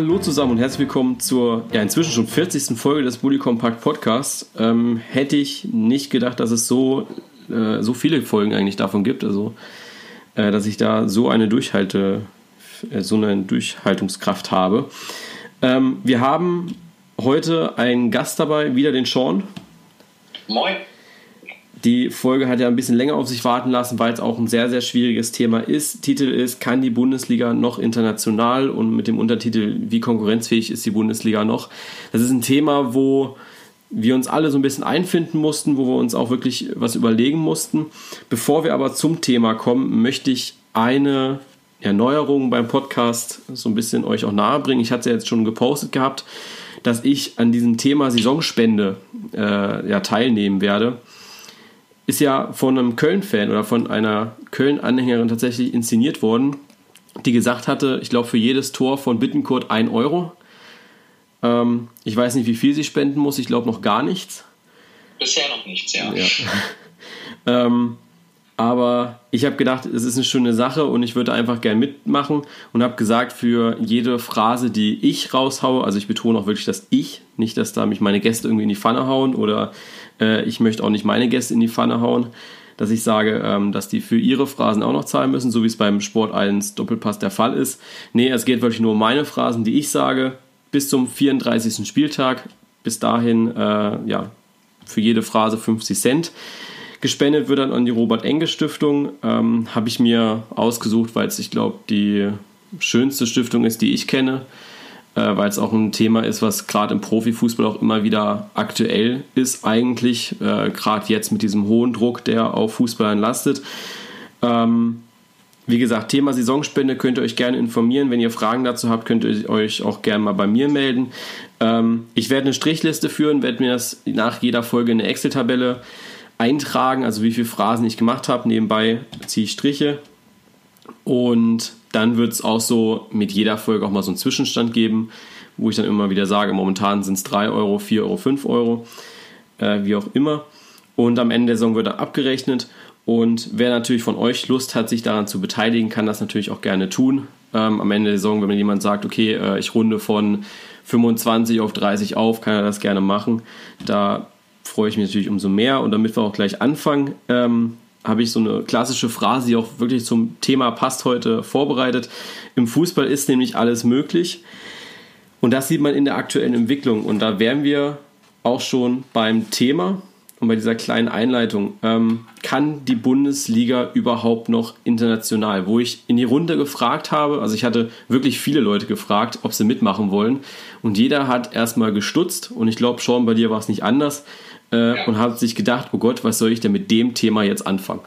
Hallo zusammen und herzlich willkommen zur ja, inzwischen schon 40. Folge des Bully Compact Podcasts. Ähm, hätte ich nicht gedacht, dass es so, äh, so viele Folgen eigentlich davon gibt, also äh, dass ich da so eine Durchhalte, äh, so eine Durchhaltungskraft habe. Ähm, wir haben heute einen Gast dabei, wieder den Sean. Moin. Die Folge hat ja ein bisschen länger auf sich warten lassen, weil es auch ein sehr, sehr schwieriges Thema ist. Titel ist, kann die Bundesliga noch international und mit dem Untertitel, wie konkurrenzfähig ist die Bundesliga noch? Das ist ein Thema, wo wir uns alle so ein bisschen einfinden mussten, wo wir uns auch wirklich was überlegen mussten. Bevor wir aber zum Thema kommen, möchte ich eine Erneuerung beim Podcast so ein bisschen euch auch nahebringen. Ich hatte es ja jetzt schon gepostet gehabt, dass ich an diesem Thema Saisonspende äh, ja, teilnehmen werde ist ja von einem Köln-Fan oder von einer Köln-Anhängerin tatsächlich inszeniert worden, die gesagt hatte, ich glaube, für jedes Tor von Bittenkurt 1 Euro. Ähm, ich weiß nicht, wie viel sie spenden muss, ich glaube noch gar nichts. Bisher noch nichts, ja. ja. ähm, aber ich habe gedacht, es ist eine schöne Sache und ich würde einfach gern mitmachen und habe gesagt, für jede Phrase, die ich raushaue, also ich betone auch wirklich das Ich, nicht, dass da mich meine Gäste irgendwie in die Pfanne hauen oder äh, ich möchte auch nicht meine Gäste in die Pfanne hauen, dass ich sage, ähm, dass die für ihre Phrasen auch noch zahlen müssen, so wie es beim Sport 1 Doppelpass der Fall ist. Nee, es geht wirklich nur um meine Phrasen, die ich sage, bis zum 34. Spieltag. Bis dahin, äh, ja, für jede Phrase 50 Cent. Gespendet wird dann an die Robert-Enge-Stiftung. Ähm, Habe ich mir ausgesucht, weil es, ich glaube, die schönste Stiftung ist, die ich kenne äh, weil es auch ein Thema ist, was gerade im Profifußball auch immer wieder aktuell ist eigentlich, äh, gerade jetzt mit diesem hohen Druck, der auf Fußballern lastet. Ähm, wie gesagt, Thema Saisonspende könnt ihr euch gerne informieren. Wenn ihr Fragen dazu habt, könnt ihr euch auch gerne mal bei mir melden. Ähm, ich werde eine Strichliste führen, werde mir das nach jeder Folge in eine Excel-Tabelle eintragen, also wie viele Phrasen ich gemacht habe. Nebenbei ziehe ich Striche. Und dann wird es auch so mit jeder Folge auch mal so einen Zwischenstand geben, wo ich dann immer wieder sage, momentan sind es 3 Euro, 4 Euro, 5 Euro, äh, wie auch immer. Und am Ende der Saison wird dann abgerechnet. Und wer natürlich von euch Lust hat, sich daran zu beteiligen, kann das natürlich auch gerne tun. Ähm, am Ende der Saison, wenn mir jemand sagt, okay, äh, ich runde von 25 auf 30 auf, kann er das gerne machen. Da freue ich mich natürlich umso mehr. Und damit wir auch gleich anfangen, ähm, habe ich so eine klassische Phrase, die auch wirklich zum Thema passt heute vorbereitet. Im Fußball ist nämlich alles möglich. Und das sieht man in der aktuellen Entwicklung. Und da wären wir auch schon beim Thema und bei dieser kleinen Einleitung. Ähm, kann die Bundesliga überhaupt noch international? Wo ich in die Runde gefragt habe, also ich hatte wirklich viele Leute gefragt, ob sie mitmachen wollen. Und jeder hat erstmal gestutzt. Und ich glaube, schon bei dir war es nicht anders äh, ja. und hat sich gedacht, oh Gott, was soll ich denn mit dem Thema jetzt anfangen?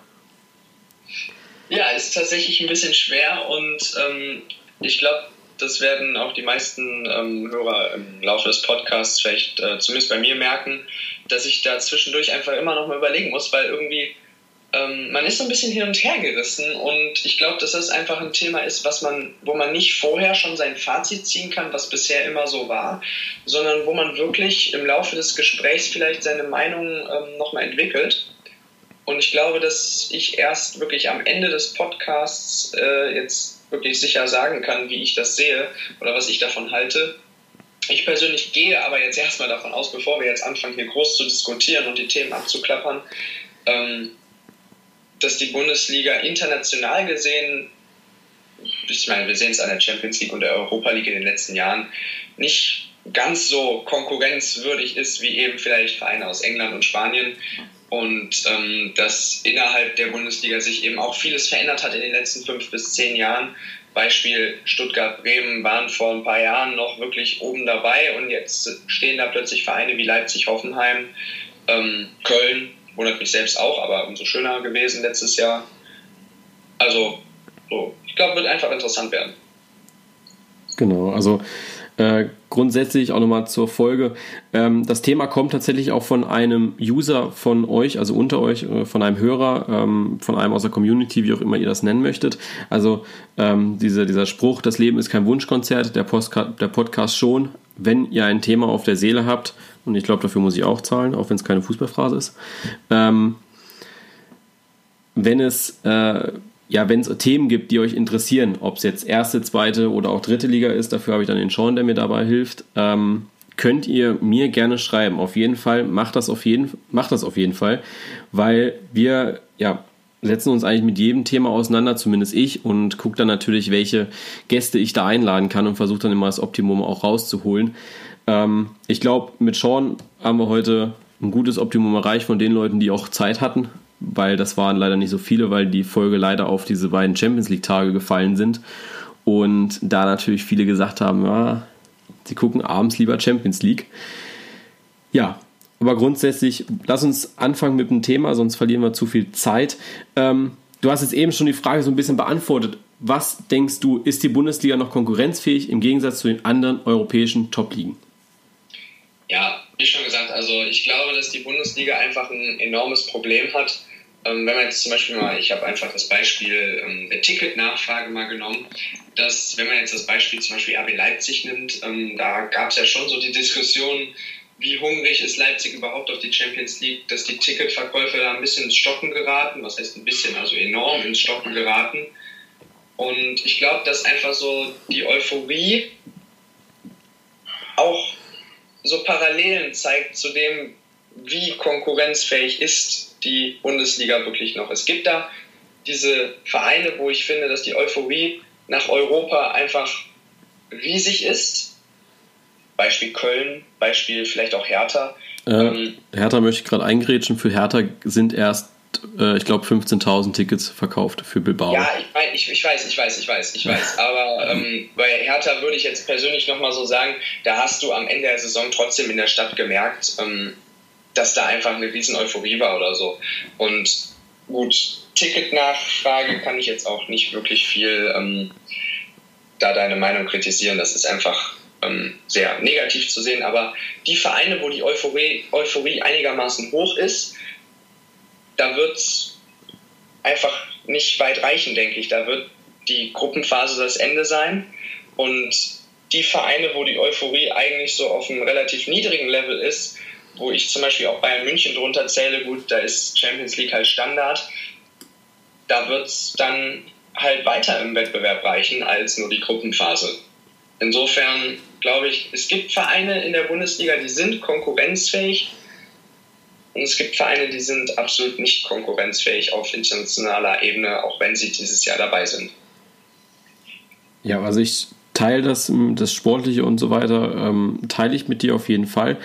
Ja, ist tatsächlich ein bisschen schwer und ähm, ich glaube, das werden auch die meisten ähm, Hörer im Laufe des Podcasts vielleicht äh, zumindest bei mir merken, dass ich da zwischendurch einfach immer noch mal überlegen muss, weil irgendwie ähm, man ist so ein bisschen hin und her gerissen und ich glaube, dass das einfach ein Thema ist, was man, wo man nicht vorher schon sein Fazit ziehen kann, was bisher immer so war, sondern wo man wirklich im Laufe des Gesprächs vielleicht seine Meinung ähm, nochmal entwickelt. Und ich glaube, dass ich erst wirklich am Ende des Podcasts äh, jetzt wirklich sicher sagen kann, wie ich das sehe oder was ich davon halte. Ich persönlich gehe aber jetzt erstmal davon aus, bevor wir jetzt anfangen, hier groß zu diskutieren und die Themen abzuklappern, ähm, dass die Bundesliga international gesehen, ich meine, wir sehen es an der Champions League und der Europa League in den letzten Jahren, nicht ganz so konkurrenzwürdig ist wie eben vielleicht Vereine aus England und Spanien. Und ähm, dass innerhalb der Bundesliga sich eben auch vieles verändert hat in den letzten fünf bis zehn Jahren. Beispiel Stuttgart-Bremen waren vor ein paar Jahren noch wirklich oben dabei und jetzt stehen da plötzlich Vereine wie Leipzig-Hoffenheim, ähm, Köln, wundert mich selbst auch, aber umso schöner gewesen letztes Jahr. Also, so, ich glaube, wird einfach interessant werden. Genau, also äh, grundsätzlich auch nochmal zur Folge. Ähm, das Thema kommt tatsächlich auch von einem User von euch, also unter euch, äh, von einem Hörer, ähm, von einem aus der Community, wie auch immer ihr das nennen möchtet. Also ähm, diese, dieser Spruch, das Leben ist kein Wunschkonzert, der, Postka der Podcast schon. Wenn ihr ein Thema auf der Seele habt, und ich glaube, dafür muss ich auch zahlen, auch wenn es keine Fußballphrase ist, ähm, wenn es äh, ja, wenn es Themen gibt, die euch interessieren, ob es jetzt erste, zweite oder auch dritte Liga ist, dafür habe ich dann den Sean, der mir dabei hilft, ähm, könnt ihr mir gerne schreiben. Auf jeden Fall, macht das auf jeden, macht das auf jeden Fall, weil wir, ja, setzen uns eigentlich mit jedem Thema auseinander, zumindest ich, und gucke dann natürlich, welche Gäste ich da einladen kann und versuche dann immer das Optimum auch rauszuholen. Ähm, ich glaube, mit Sean haben wir heute ein gutes Optimum erreicht von den Leuten, die auch Zeit hatten, weil das waren leider nicht so viele, weil die Folge leider auf diese beiden Champions League-Tage gefallen sind. Und da natürlich viele gesagt haben, ja, sie gucken abends lieber Champions League. Ja, aber grundsätzlich, lass uns anfangen mit dem Thema, sonst verlieren wir zu viel Zeit. Ähm, du hast jetzt eben schon die Frage so ein bisschen beantwortet. Was denkst du, ist die Bundesliga noch konkurrenzfähig im Gegensatz zu den anderen europäischen Top-Ligen? Ja, wie schon gesagt, also ich glaube, dass die Bundesliga einfach ein enormes Problem hat wenn man jetzt zum Beispiel mal, ich habe einfach das Beispiel ähm, der Ticketnachfrage mal genommen, dass wenn man jetzt das Beispiel zum Beispiel RB Leipzig nimmt, ähm, da gab es ja schon so die Diskussion, wie hungrig ist Leipzig überhaupt auf die Champions League, dass die Ticketverkäufe da ein bisschen ins Stocken geraten, was heißt ein bisschen, also enorm ins Stocken geraten. Und ich glaube, dass einfach so die Euphorie auch so Parallelen zeigt zu dem, wie konkurrenzfähig ist die Bundesliga wirklich noch. Es gibt da diese Vereine, wo ich finde, dass die Euphorie nach Europa einfach riesig ist. Beispiel Köln, Beispiel vielleicht auch Hertha. Äh, ähm, Hertha möchte ich gerade eingrätschen. Für Hertha sind erst, äh, ich glaube, 15.000 Tickets verkauft für Bilbao. Ja, ich, mein, ich, ich, weiß, ich weiß, ich weiß, ich weiß. Aber ähm, bei Hertha würde ich jetzt persönlich nochmal so sagen, da hast du am Ende der Saison trotzdem in der Stadt gemerkt, ähm, dass da einfach eine riesen Euphorie war oder so. Und gut, Ticketnachfrage kann ich jetzt auch nicht wirklich viel ähm, da deine Meinung kritisieren. Das ist einfach ähm, sehr negativ zu sehen. Aber die Vereine, wo die Euphorie, Euphorie einigermaßen hoch ist, da wird es einfach nicht weit reichen, denke ich. Da wird die Gruppenphase das Ende sein. Und die Vereine, wo die Euphorie eigentlich so auf einem relativ niedrigen Level ist, wo ich zum Beispiel auch Bayern München drunter zähle, gut, da ist Champions League halt Standard. Da wird es dann halt weiter im Wettbewerb reichen als nur die Gruppenphase. Insofern glaube ich, es gibt Vereine in der Bundesliga, die sind konkurrenzfähig und es gibt Vereine, die sind absolut nicht konkurrenzfähig auf internationaler Ebene, auch wenn sie dieses Jahr dabei sind. Ja, also ich teile das, das Sportliche und so weiter, ähm, teile ich mit dir auf jeden Fall.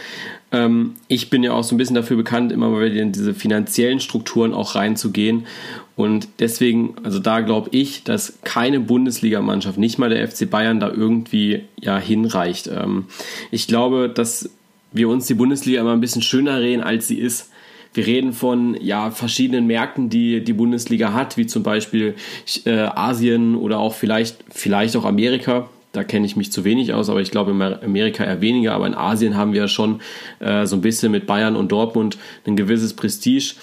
Ähm, ich bin ja auch so ein bisschen dafür bekannt, immer mal wieder in diese finanziellen Strukturen auch reinzugehen. Und deswegen, also da glaube ich, dass keine Bundesligamannschaft, nicht mal der FC Bayern, da irgendwie ja hinreicht. Ähm, ich glaube, dass wir uns die Bundesliga immer ein bisschen schöner reden, als sie ist. Wir reden von ja, verschiedenen Märkten, die die Bundesliga hat, wie zum Beispiel äh, Asien oder auch vielleicht, vielleicht auch Amerika. Da kenne ich mich zu wenig aus, aber ich glaube in Amerika eher weniger. Aber in Asien haben wir schon äh, so ein bisschen mit Bayern und Dortmund ein gewisses Prestige.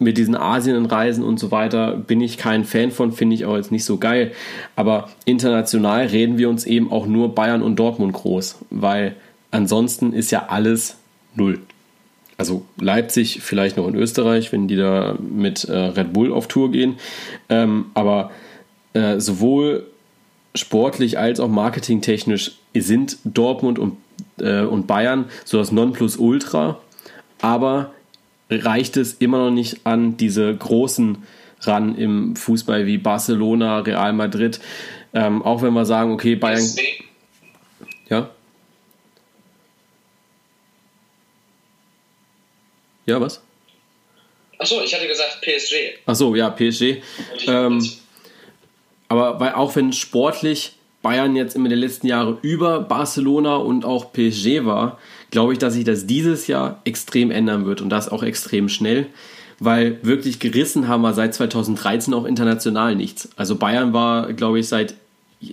Mit diesen Asienreisen und so weiter bin ich kein Fan von, finde ich auch jetzt nicht so geil. Aber international reden wir uns eben auch nur Bayern und Dortmund groß, weil ansonsten ist ja alles null. Also Leipzig vielleicht noch in Österreich, wenn die da mit äh, Red Bull auf Tour gehen. Ähm, aber äh, sowohl sportlich als auch marketingtechnisch sind Dortmund und, äh, und Bayern so das Nonplusultra, aber reicht es immer noch nicht an diese großen ran im Fußball wie Barcelona, Real Madrid. Ähm, auch wenn wir sagen, okay, Bayern. Ja? Ja, was? Achso, ich hatte gesagt PSG. Achso, ja, PSG. Ähm, aber weil auch wenn sportlich Bayern jetzt immer der letzten Jahre über Barcelona und auch PSG war, glaube ich, dass sich das dieses Jahr extrem ändern wird und das auch extrem schnell, weil wirklich gerissen haben wir seit 2013 auch international nichts. Also Bayern war, glaube ich, seit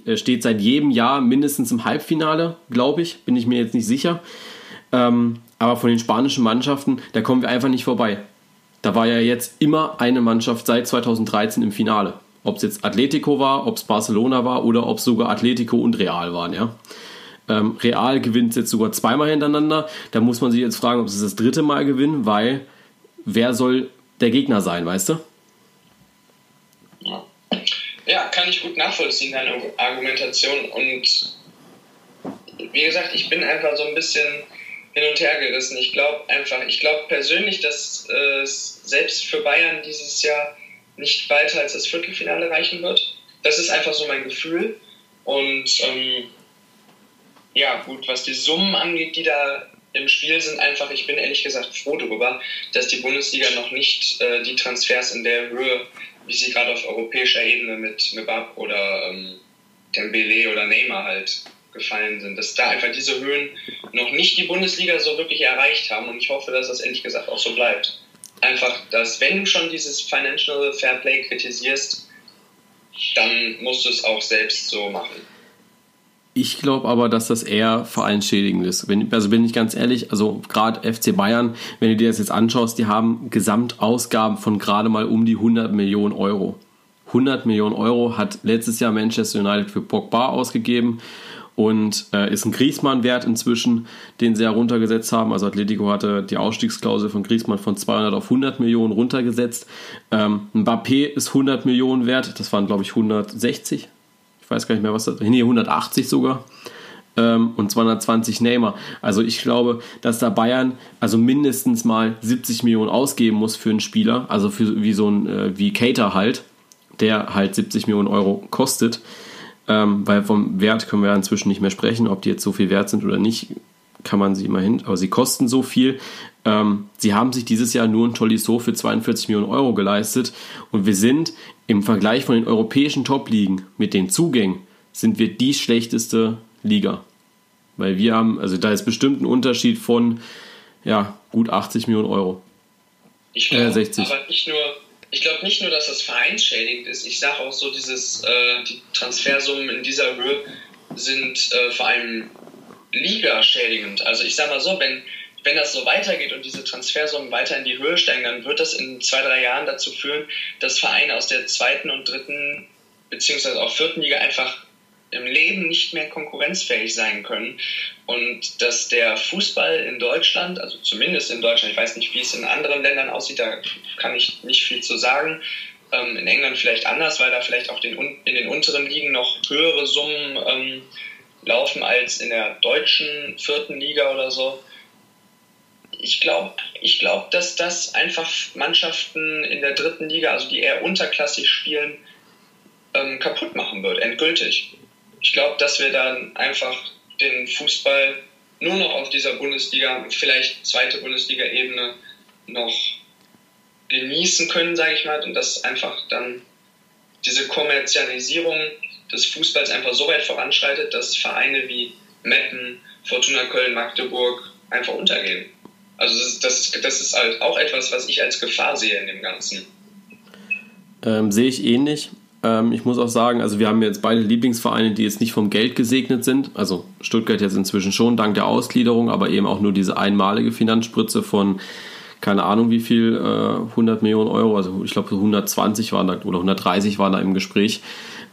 äh, steht seit jedem Jahr mindestens im Halbfinale, glaube ich, bin ich mir jetzt nicht sicher. Ähm, aber von den spanischen Mannschaften, da kommen wir einfach nicht vorbei. Da war ja jetzt immer eine Mannschaft seit 2013 im Finale. Ob es jetzt Atletico war, ob es Barcelona war oder ob es sogar Atletico und Real waren, ja. Ähm, Real gewinnt jetzt sogar zweimal hintereinander. Da muss man sich jetzt fragen, ob sie das dritte Mal gewinnen, weil wer soll der Gegner sein, weißt du? Ja. kann ich gut nachvollziehen, deine Argumentation. Und wie gesagt, ich bin einfach so ein bisschen hin und her gerissen. Ich glaube einfach, ich glaube persönlich, dass äh, selbst für Bayern dieses Jahr nicht weiter als das Viertelfinale reichen wird. Das ist einfach so mein Gefühl. Und ähm, ja, gut, was die Summen angeht, die da im Spiel sind, einfach, ich bin ehrlich gesagt froh darüber, dass die Bundesliga noch nicht äh, die Transfers in der Höhe, wie sie gerade auf europäischer Ebene mit Mebab oder ähm, Dembele oder Neymar halt gefallen sind, dass da einfach diese Höhen noch nicht die Bundesliga so wirklich erreicht haben und ich hoffe, dass das ehrlich gesagt auch so bleibt. Einfach, dass wenn du schon dieses Financial Fair Play kritisierst, dann musst du es auch selbst so machen. Ich glaube aber, dass das eher vereinsschädigend ist. Wenn, also bin ich ganz ehrlich, also gerade FC Bayern, wenn du dir das jetzt anschaust, die haben Gesamtausgaben von gerade mal um die 100 Millionen Euro. 100 Millionen Euro hat letztes Jahr Manchester United für Pogba ausgegeben und äh, ist ein Griesmann-Wert inzwischen, den sie heruntergesetzt haben. Also Atletico hatte die Ausstiegsklausel von Griesmann von 200 auf 100 Millionen runtergesetzt. Ähm, Mbappé ist 100 Millionen wert, das waren glaube ich 160 ich weiß gar nicht mehr, was das nee, 180 sogar. Ähm, und 220 Neymar. Also ich glaube, dass da Bayern also mindestens mal 70 Millionen ausgeben muss für einen Spieler, also für wie so ein äh, wie Cater halt, der halt 70 Millionen Euro kostet. Ähm, weil vom Wert können wir ja inzwischen nicht mehr sprechen, ob die jetzt so viel wert sind oder nicht, kann man sie immerhin, aber sie kosten so viel. Ähm, sie haben sich dieses Jahr nur ein Tolisso für 42 Millionen Euro geleistet und wir sind im Vergleich von den europäischen Top-Ligen mit den Zugängen sind wir die schlechteste Liga. Weil wir haben, also da ist bestimmt ein Unterschied von ja, gut 80 Millionen Euro. Ich glaube, äh, 60. aber nicht nur, ich glaube nicht nur, dass das vereinsschädigend ist. Ich sage auch so, dieses, äh, die Transfersummen in dieser Höhe sind äh, vor allem ligaschädigend. Also ich sage mal so, wenn wenn das so weitergeht und diese Transfersummen weiter in die Höhe steigen, dann wird das in zwei, drei Jahren dazu führen, dass Vereine aus der zweiten und dritten beziehungsweise auch vierten Liga einfach im Leben nicht mehr konkurrenzfähig sein können und dass der Fußball in Deutschland, also zumindest in Deutschland, ich weiß nicht, wie es in anderen Ländern aussieht, da kann ich nicht viel zu sagen, ähm, in England vielleicht anders, weil da vielleicht auch den, in den unteren Ligen noch höhere Summen ähm, laufen als in der deutschen vierten Liga oder so ich glaube, ich glaub, dass das einfach Mannschaften in der dritten Liga, also die eher unterklassig spielen, ähm, kaputt machen wird, endgültig. Ich glaube, dass wir dann einfach den Fußball nur noch auf dieser Bundesliga, vielleicht zweite Bundesliga-Ebene noch genießen können, sage ich mal, und dass einfach dann diese Kommerzialisierung des Fußballs einfach so weit voranschreitet, dass Vereine wie Meppen, Fortuna Köln, Magdeburg einfach untergehen. Also das, das, das ist halt auch etwas, was ich als Gefahr sehe in dem Ganzen. Ähm, sehe ich ähnlich. Ähm, ich muss auch sagen, also wir haben jetzt beide Lieblingsvereine, die jetzt nicht vom Geld gesegnet sind. Also Stuttgart jetzt inzwischen schon dank der Ausgliederung, aber eben auch nur diese einmalige Finanzspritze von keine Ahnung wie viel, äh, 100 Millionen Euro, also ich glaube 120 waren da oder 130 waren da im Gespräch,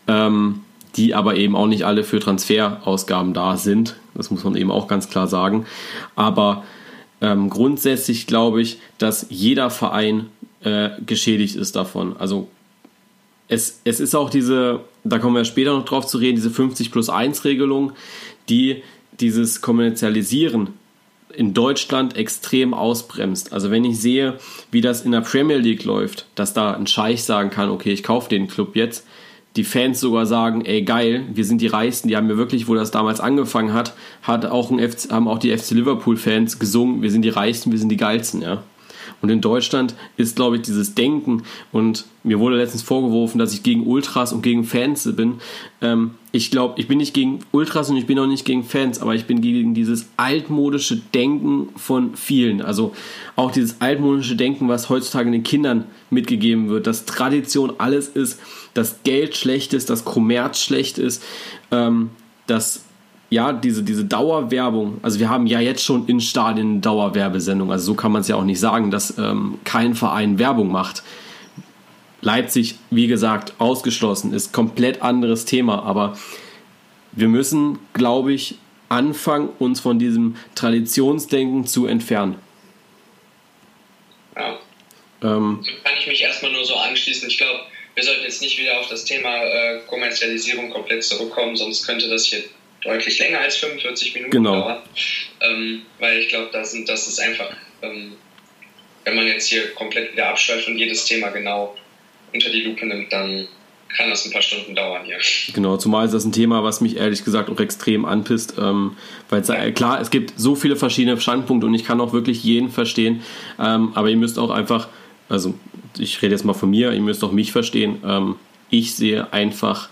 ähm, die aber eben auch nicht alle für Transferausgaben da sind. Das muss man eben auch ganz klar sagen. Aber ähm, grundsätzlich glaube ich, dass jeder Verein äh, geschädigt ist davon. Also es, es ist auch diese, da kommen wir später noch drauf zu reden, diese 50 plus 1 Regelung, die dieses Kommerzialisieren in Deutschland extrem ausbremst. Also wenn ich sehe, wie das in der Premier League läuft, dass da ein Scheich sagen kann, okay, ich kaufe den Club jetzt, die Fans sogar sagen, ey geil, wir sind die Reichsten, die haben mir wirklich, wo das damals angefangen hat, hat auch ein FC, haben auch die FC Liverpool Fans gesungen, wir sind die Reichsten, wir sind die geilsten, ja. Und in Deutschland ist, glaube ich, dieses Denken, und mir wurde letztens vorgeworfen, dass ich gegen Ultras und gegen Fans bin. Ähm, ich glaube, ich bin nicht gegen Ultras und ich bin auch nicht gegen Fans, aber ich bin gegen dieses altmodische Denken von vielen. Also auch dieses altmodische Denken, was heutzutage den Kindern mitgegeben wird, dass Tradition alles ist, dass Geld schlecht ist, dass Kommerz schlecht ist, ähm, dass ja, diese, diese Dauerwerbung, also wir haben ja jetzt schon in Stadien Dauerwerbesendung, also so kann man es ja auch nicht sagen, dass ähm, kein Verein Werbung macht. Leipzig, wie gesagt, ausgeschlossen, ist komplett anderes Thema, aber wir müssen, glaube ich, anfangen, uns von diesem Traditionsdenken zu entfernen. Ja. Ähm, kann ich mich erstmal nur so anschließen. Ich glaube, wir sollten jetzt nicht wieder auf das Thema äh, Kommerzialisierung komplett zurückkommen, sonst könnte das hier deutlich länger als 45 Minuten genau. dauern. Ähm, weil ich glaube, das, das ist einfach, ähm, wenn man jetzt hier komplett wieder abschweift und jedes Thema genau unter die Lupe nimmt, dann kann das ein paar Stunden dauern hier. Genau, zumal ist das ein Thema, was mich ehrlich gesagt auch extrem anpisst, ähm, weil ja. klar, es gibt so viele verschiedene Standpunkte und ich kann auch wirklich jeden verstehen, ähm, aber ihr müsst auch einfach, also ich rede jetzt mal von mir, ihr müsst auch mich verstehen, ähm, ich sehe einfach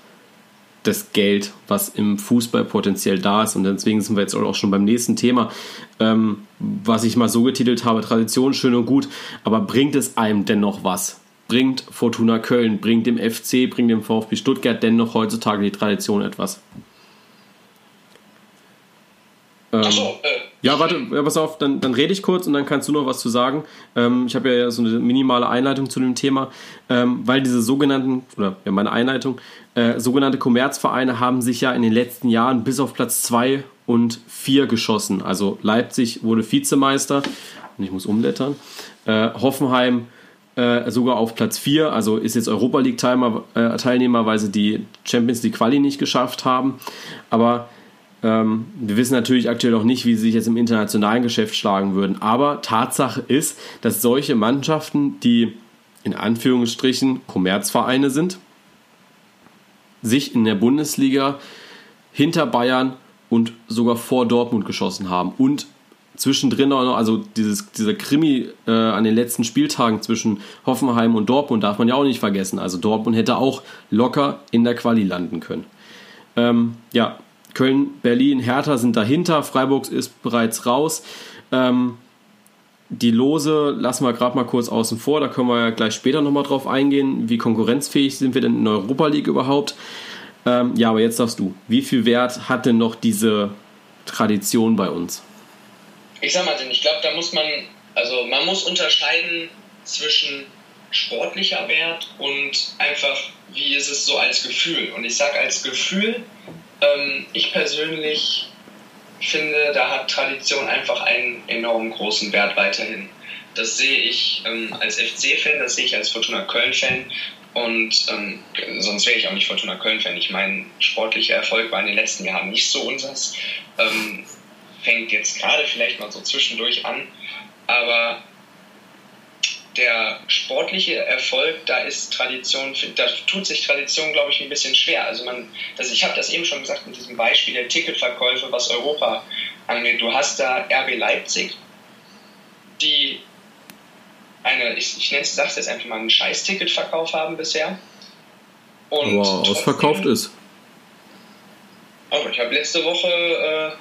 das Geld, was im Fußball potenziell da ist. Und deswegen sind wir jetzt auch schon beim nächsten Thema, ähm, was ich mal so getitelt habe: Tradition schön und gut, aber bringt es einem denn noch was? Bringt Fortuna Köln, bringt dem FC, bringt dem VfB Stuttgart denn noch heutzutage die Tradition etwas? Ähm, Achso, äh. Ja, warte, ja, pass auf, dann, dann rede ich kurz und dann kannst du noch was zu sagen. Ähm, ich habe ja so eine minimale Einleitung zu dem Thema, ähm, weil diese sogenannten, oder ja, meine Einleitung, äh, sogenannte Kommerzvereine haben sich ja in den letzten Jahren bis auf Platz 2 und 4 geschossen. Also Leipzig wurde Vizemeister, und ich muss umblättern. Äh, Hoffenheim äh, sogar auf Platz 4, also ist jetzt Europa League-Teilnehmer, äh, weil sie die Champions League Quali nicht geschafft haben. Aber ähm, wir wissen natürlich aktuell noch nicht, wie sie sich jetzt im internationalen Geschäft schlagen würden. Aber Tatsache ist, dass solche Mannschaften, die in Anführungsstrichen Kommerzvereine sind, sich in der Bundesliga hinter Bayern und sogar vor Dortmund geschossen haben. Und zwischendrin auch noch, also dieses, dieser Krimi äh, an den letzten Spieltagen zwischen Hoffenheim und Dortmund darf man ja auch nicht vergessen. Also Dortmund hätte auch locker in der Quali landen können. Ähm, ja, Köln, Berlin, Hertha sind dahinter, Freiburg ist bereits raus. Ähm, die Lose lassen wir gerade mal kurz außen vor, da können wir ja gleich später nochmal drauf eingehen. Wie konkurrenzfähig sind wir denn in der Europa League überhaupt? Ähm, ja, aber jetzt sagst du, wie viel Wert hat denn noch diese Tradition bei uns? Ich sag mal, ich glaube, da muss man, also man muss unterscheiden zwischen sportlicher Wert und einfach, wie ist es so als Gefühl. Und ich sage als Gefühl, ähm, ich persönlich finde, da hat Tradition einfach einen enorm großen Wert weiterhin. Das sehe ich ähm, als FC-Fan, das sehe ich als Fortuna Köln-Fan und ähm, sonst wäre ich auch nicht Fortuna Köln-Fan. Ich meine, sportlicher Erfolg war in den letzten Jahren nicht so unseres. Ähm, fängt jetzt gerade vielleicht mal so zwischendurch an, aber der sportliche Erfolg, da ist Tradition, da tut sich Tradition, glaube ich, ein bisschen schwer. Also man, das, ich habe das eben schon gesagt mit diesem Beispiel der Ticketverkäufe, was Europa angeht. Du hast da RB Leipzig, die eine, ich, ich nenne es, sag's jetzt einfach mal, einen Scheiß-Ticketverkauf haben bisher. Und wow, ausverkauft ist. Oh, ich habe letzte Woche äh,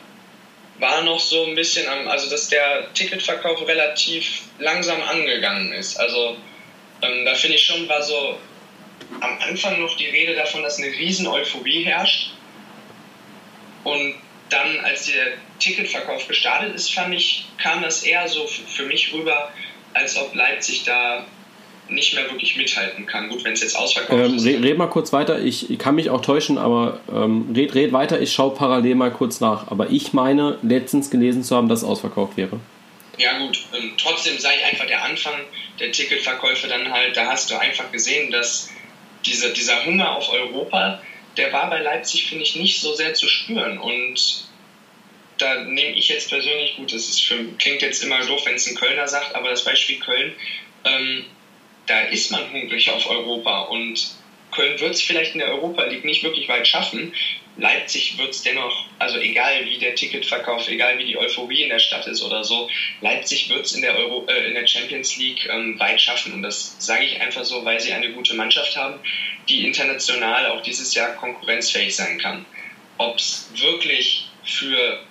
war noch so ein bisschen am, also dass der Ticketverkauf relativ langsam angegangen ist. Also ähm, da finde ich schon, war so am Anfang noch die Rede davon, dass eine riesen Euphorie herrscht. Und dann, als der Ticketverkauf gestartet ist, fand ich, kam das eher so für mich rüber, als ob Leipzig da nicht mehr wirklich mithalten kann. Gut, wenn es jetzt ausverkauft ähm, ist. Red, red, mal kurz weiter. Ich, ich kann mich auch täuschen, aber ähm, red, red weiter. Ich schaue parallel mal kurz nach. Aber ich meine, letztens gelesen zu haben, dass es ausverkauft wäre. Ja, gut. Ähm, trotzdem sei einfach der Anfang der Ticketverkäufe dann halt, da hast du einfach gesehen, dass diese, dieser Hunger auf Europa, der war bei Leipzig, finde ich, nicht so sehr zu spüren. Und da nehme ich jetzt persönlich, gut, das ist für, klingt jetzt immer doof, wenn es ein Kölner sagt, aber das Beispiel Köln, ähm, da ist man hungrig auf Europa und Köln wird es vielleicht in der Europa League nicht wirklich weit schaffen. Leipzig wird es dennoch, also egal wie der Ticketverkauf, egal wie die Euphorie in der Stadt ist oder so, Leipzig wird es in, der äh, in der Champions League ähm, weit schaffen. Und das sage ich einfach so, weil sie eine gute Mannschaft haben, die international auch dieses Jahr konkurrenzfähig sein kann. Ob es wirklich für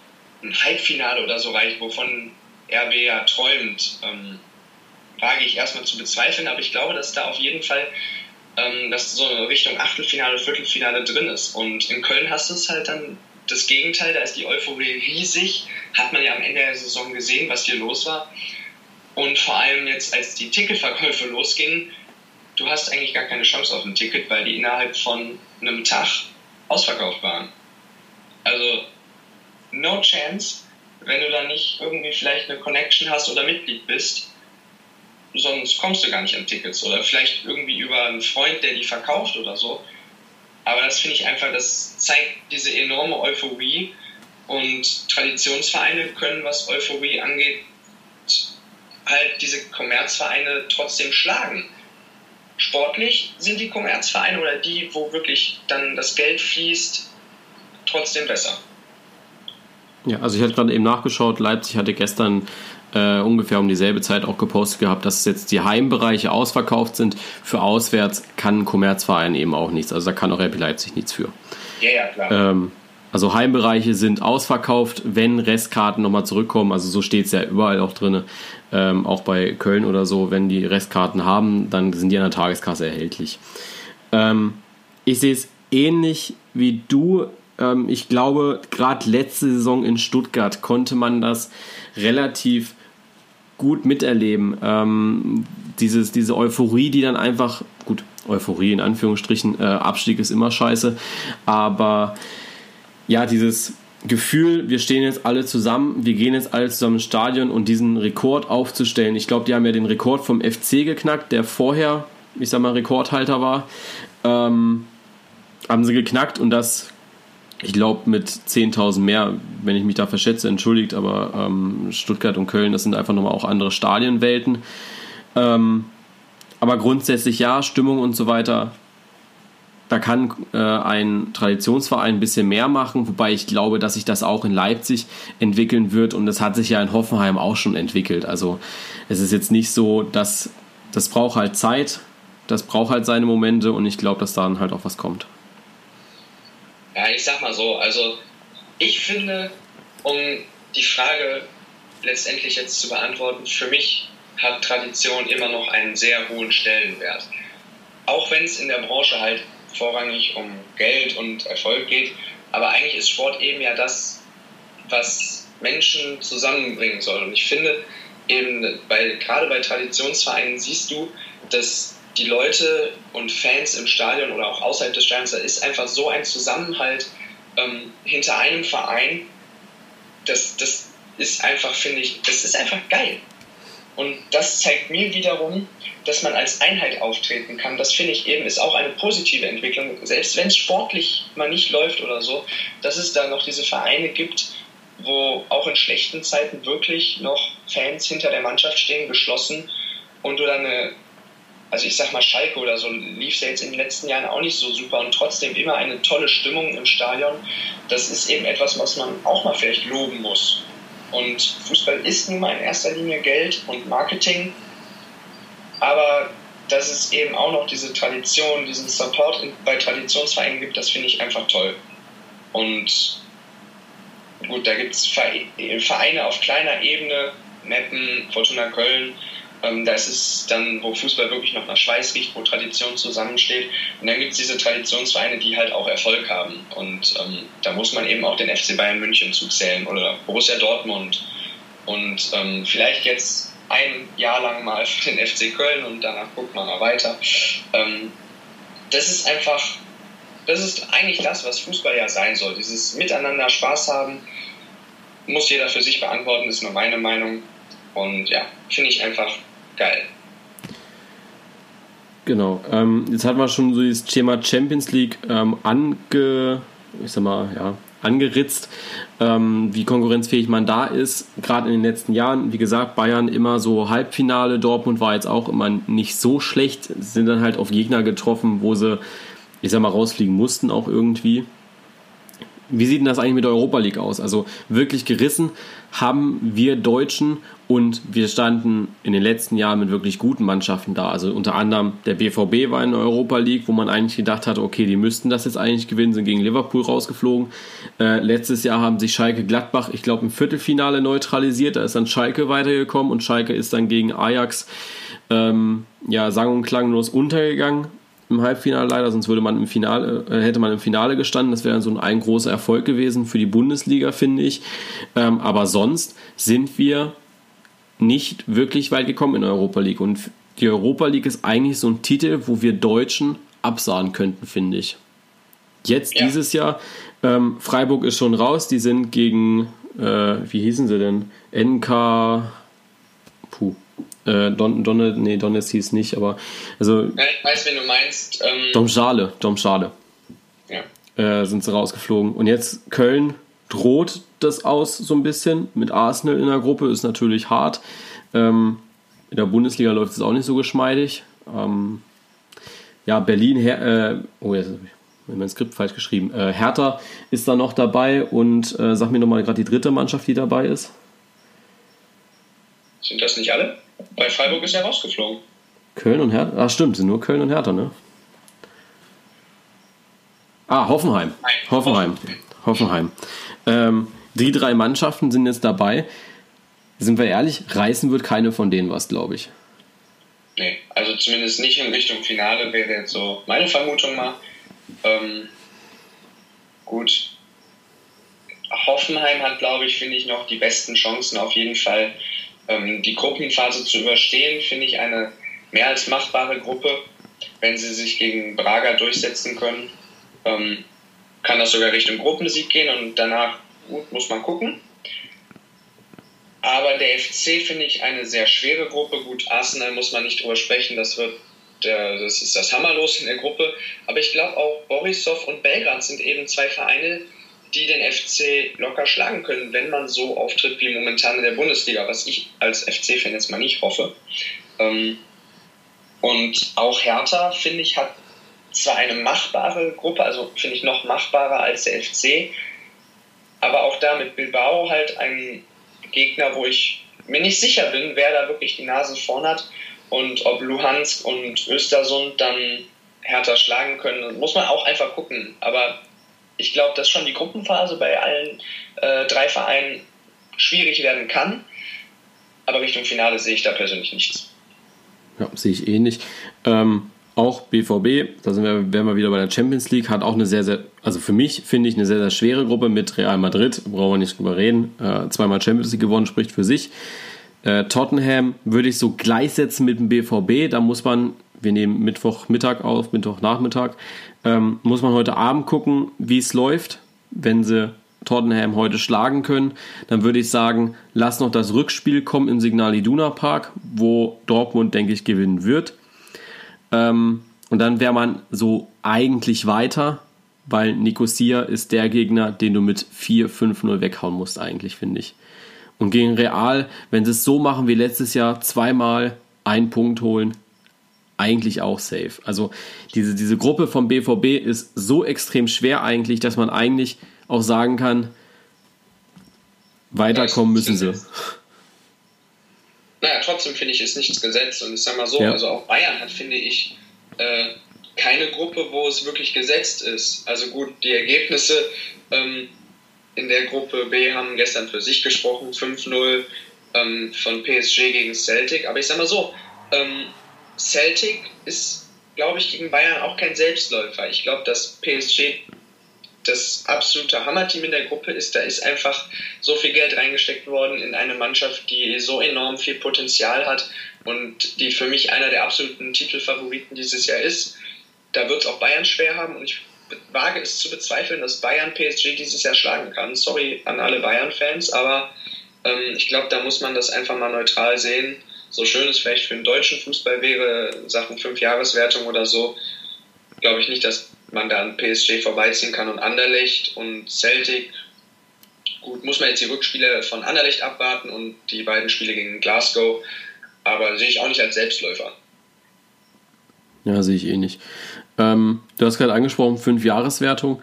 ein Halbfinale oder so reicht, wovon RB ja träumt, ähm, wage ich erstmal zu bezweifeln, aber ich glaube, dass da auf jeden Fall ähm, dass so Richtung Achtelfinale, Viertelfinale drin ist. Und in Köln hast du es halt dann das Gegenteil, da ist die Euphorie riesig, hat man ja am Ende der Saison gesehen, was hier los war. Und vor allem jetzt, als die Ticketverkäufe losgingen, du hast eigentlich gar keine Chance auf ein Ticket, weil die innerhalb von einem Tag ausverkauft waren. Also, no chance, wenn du da nicht irgendwie vielleicht eine Connection hast oder Mitglied bist sonst kommst du gar nicht an Tickets oder vielleicht irgendwie über einen Freund, der die verkauft oder so. Aber das finde ich einfach, das zeigt diese enorme Euphorie und Traditionsvereine können, was Euphorie angeht, halt diese Kommerzvereine trotzdem schlagen. Sportlich sind die Kommerzvereine oder die, wo wirklich dann das Geld fließt, trotzdem besser. Ja, also ich hatte gerade eben nachgeschaut, Leipzig hatte gestern äh, ungefähr um dieselbe Zeit auch gepostet gehabt, dass jetzt die Heimbereiche ausverkauft sind. Für auswärts kann ein Kommerzverein eben auch nichts. Also da kann auch RB Leipzig nichts für. Ja, ja, klar. Ähm, also Heimbereiche sind ausverkauft, wenn Restkarten nochmal zurückkommen. Also so steht es ja überall auch drin. Ähm, auch bei Köln oder so, wenn die Restkarten haben, dann sind die an der Tageskasse erhältlich. Ähm, ich sehe es ähnlich wie du. Ähm, ich glaube, gerade letzte Saison in Stuttgart konnte man das relativ gut miterleben. Ähm, dieses, diese Euphorie, die dann einfach, gut, Euphorie in Anführungsstrichen, äh, Abstieg ist immer scheiße, aber ja, dieses Gefühl, wir stehen jetzt alle zusammen, wir gehen jetzt alle zusammen ins Stadion und diesen Rekord aufzustellen. Ich glaube, die haben ja den Rekord vom FC geknackt, der vorher, ich sag mal, Rekordhalter war. Ähm, haben sie geknackt und das ich glaube, mit 10.000 mehr, wenn ich mich da verschätze, entschuldigt, aber ähm, Stuttgart und Köln, das sind einfach nochmal auch andere Stadienwelten. Ähm, aber grundsätzlich ja, Stimmung und so weiter, da kann äh, ein Traditionsverein ein bisschen mehr machen, wobei ich glaube, dass sich das auch in Leipzig entwickeln wird und das hat sich ja in Hoffenheim auch schon entwickelt. Also es ist jetzt nicht so, dass das braucht halt Zeit, das braucht halt seine Momente und ich glaube, dass da dann halt auch was kommt. Ja, ich sag mal so, also ich finde, um die Frage letztendlich jetzt zu beantworten, für mich hat Tradition immer noch einen sehr hohen Stellenwert. Auch wenn es in der Branche halt vorrangig um Geld und Erfolg geht, aber eigentlich ist Sport eben ja das, was Menschen zusammenbringen soll. Und ich finde eben, bei, gerade bei Traditionsvereinen siehst du, dass die Leute und Fans im Stadion oder auch außerhalb des Stadions, da ist einfach so ein Zusammenhalt ähm, hinter einem Verein. Das, das ist einfach, finde ich, das ist einfach geil. Und das zeigt mir wiederum, dass man als Einheit auftreten kann. Das finde ich eben ist auch eine positive Entwicklung. Selbst wenn es sportlich mal nicht läuft oder so, dass es da noch diese Vereine gibt, wo auch in schlechten Zeiten wirklich noch Fans hinter der Mannschaft stehen, geschlossen und du dann eine also ich sag mal Schalke oder so lief es ja jetzt in den letzten Jahren auch nicht so super und trotzdem immer eine tolle Stimmung im Stadion. Das ist eben etwas, was man auch mal vielleicht loben muss. Und Fußball ist nun mal in erster Linie Geld und Marketing, aber dass es eben auch noch diese Tradition, diesen Support bei Traditionsvereinen gibt, das finde ich einfach toll. Und gut, da gibt es Vereine auf kleiner Ebene, Meppen, Fortuna Köln, ähm, da ist es dann, wo Fußball wirklich noch nach Schweiß riecht, wo Tradition zusammensteht. Und dann gibt es diese Traditionsvereine, die halt auch Erfolg haben. Und ähm, da muss man eben auch den FC Bayern München zuzählen oder Borussia Dortmund. Und ähm, vielleicht jetzt ein Jahr lang mal für den FC Köln und danach guckt man mal weiter. Ähm, das ist einfach, das ist eigentlich das, was Fußball ja sein soll. Dieses Miteinander Spaß haben, muss jeder für sich beantworten, ist nur meine Meinung. Und ja, finde ich einfach geil. Genau. Ähm, jetzt hat man schon so das Thema Champions League ähm, ange, ich sag mal, ja, angeritzt, ähm, wie konkurrenzfähig man da ist. Gerade in den letzten Jahren, wie gesagt, Bayern immer so Halbfinale, Dortmund war jetzt auch immer nicht so schlecht, sind dann halt auf Gegner getroffen, wo sie, ich sag mal, rausfliegen mussten auch irgendwie. Wie sieht denn das eigentlich mit der Europa League aus? Also wirklich gerissen haben wir Deutschen und wir standen in den letzten Jahren mit wirklich guten Mannschaften da. Also unter anderem der BVB war in der Europa League, wo man eigentlich gedacht hatte, okay, die müssten das jetzt eigentlich gewinnen, sind gegen Liverpool rausgeflogen. Äh, letztes Jahr haben sich Schalke Gladbach, ich glaube, im Viertelfinale neutralisiert. Da ist dann Schalke weitergekommen und Schalke ist dann gegen Ajax ähm, ja, sang- und klanglos untergegangen im Halbfinale leider, sonst würde man im Finale, äh, hätte man im Finale gestanden. Das wäre so ein, ein großer Erfolg gewesen für die Bundesliga, finde ich. Ähm, aber sonst sind wir nicht wirklich weit gekommen in der Europa League. Und die Europa League ist eigentlich so ein Titel, wo wir Deutschen absahen könnten, finde ich. Jetzt ja. dieses Jahr, ähm, Freiburg ist schon raus, die sind gegen, äh, wie hießen sie denn? NK, puh, Äh, Don, Donne, nee, Donetsk hieß nicht, aber also. Ja, ich weiß, wen du meinst. Ähm, Domschale, Domschale. Ja. Äh, sind sie rausgeflogen. Und jetzt Köln droht das aus so ein bisschen mit Arsenal in der Gruppe, ist natürlich hart. Ähm, in der Bundesliga läuft es auch nicht so geschmeidig. Ähm, ja, Berlin, Her äh, oh, jetzt habe ich mein Skript falsch geschrieben. Äh, Hertha ist da noch dabei und äh, sag mir nochmal gerade die dritte Mannschaft, die dabei ist. Sind das nicht alle? Bei Freiburg ist er rausgeflogen. Köln und Hertha? Ah, stimmt, sind nur Köln und Hertha, ne? Ah, Hoffenheim. Nein, Hoffenheim. Hoffenheim. Ähm, die drei Mannschaften sind jetzt dabei. Sind wir ehrlich, reißen wird keine von denen was, glaube ich. Nee, also zumindest nicht in Richtung Finale wäre jetzt so meine Vermutung mal. Ähm, gut. Hoffenheim hat, glaube ich, finde ich, noch die besten Chancen auf jeden Fall, ähm, die Gruppenphase zu überstehen. Finde ich eine mehr als machbare Gruppe. Wenn sie sich gegen Braga durchsetzen können, ähm, kann das sogar Richtung Gruppensieg gehen und danach, gut, muss man gucken. Aber der FC finde ich eine sehr schwere Gruppe. Gut, Arsenal muss man nicht drüber sprechen, das wird der, das ist das Hammerlos in der Gruppe. Aber ich glaube auch Borisov und Belgrad sind eben zwei Vereine, die den FC locker schlagen können, wenn man so auftritt wie momentan in der Bundesliga, was ich als FC-Fan jetzt mal nicht hoffe. Ähm, und auch Hertha, finde ich, hat zwar eine machbare Gruppe, also finde ich noch machbarer als der FC, aber auch da mit Bilbao halt ein Gegner, wo ich mir nicht sicher bin, wer da wirklich die Nase vorn hat und ob Luhansk und Östersund dann härter schlagen können, muss man auch einfach gucken. Aber ich glaube, dass schon die Gruppenphase bei allen äh, drei Vereinen schwierig werden kann. Aber Richtung Finale sehe ich da persönlich nichts. Ja, sehe ich ähnlich. Ähm, auch BVB, da sind wir, wären wir wieder bei der Champions League, hat auch eine sehr, sehr, also für mich finde ich eine sehr, sehr schwere Gruppe mit Real Madrid, brauchen wir nicht drüber reden. Äh, zweimal Champions League gewonnen, spricht für sich. Äh, Tottenham würde ich so gleichsetzen mit dem BVB, da muss man, wir nehmen Mittwochmittag auf, Mittwochnachmittag, ähm, muss man heute Abend gucken, wie es läuft. Wenn sie Tottenham heute schlagen können, dann würde ich sagen, lass noch das Rückspiel kommen im Signal Iduna Park, wo Dortmund, denke ich, gewinnen wird. Ähm, und dann wäre man so eigentlich weiter, weil Nicosia ist der Gegner, den du mit 4-5-0 weghauen musst, eigentlich, finde ich. Und gegen Real, wenn sie es so machen wie letztes Jahr, zweimal einen Punkt holen, eigentlich auch safe. Also diese, diese Gruppe vom BVB ist so extrem schwer eigentlich, dass man eigentlich auch sagen kann, weiterkommen müssen sie. Naja, trotzdem finde ich, ist nichts gesetzt. Und ich sag mal so, ja. also auch Bayern hat, finde ich, äh, keine Gruppe, wo es wirklich gesetzt ist. Also gut, die Ergebnisse ähm, in der Gruppe B haben gestern für sich gesprochen, 5-0 ähm, von PSG gegen Celtic. Aber ich sag mal so, ähm, Celtic ist, glaube ich, gegen Bayern auch kein Selbstläufer. Ich glaube, dass PSG das absolute Hammerteam in der Gruppe ist. Da ist einfach so viel Geld reingesteckt worden in eine Mannschaft, die so enorm viel Potenzial hat und die für mich einer der absoluten Titelfavoriten dieses Jahr ist. Da wird es auch Bayern schwer haben und ich wage es zu bezweifeln, dass Bayern PSG dieses Jahr schlagen kann. Sorry an alle Bayern-Fans, aber ähm, ich glaube, da muss man das einfach mal neutral sehen. So schön es vielleicht für den deutschen Fußball wäre, Sachen Fünf-Jahreswertung oder so, glaube ich nicht, dass man da an PSG vorbeiziehen kann und Anderlecht und Celtic. Gut, muss man jetzt die Rückspiele von Anderlecht abwarten und die beiden Spiele gegen Glasgow, aber sehe ich auch nicht als Selbstläufer. Ja, sehe ich eh nicht. Ähm, du hast gerade angesprochen, Fünf-Jahreswertung.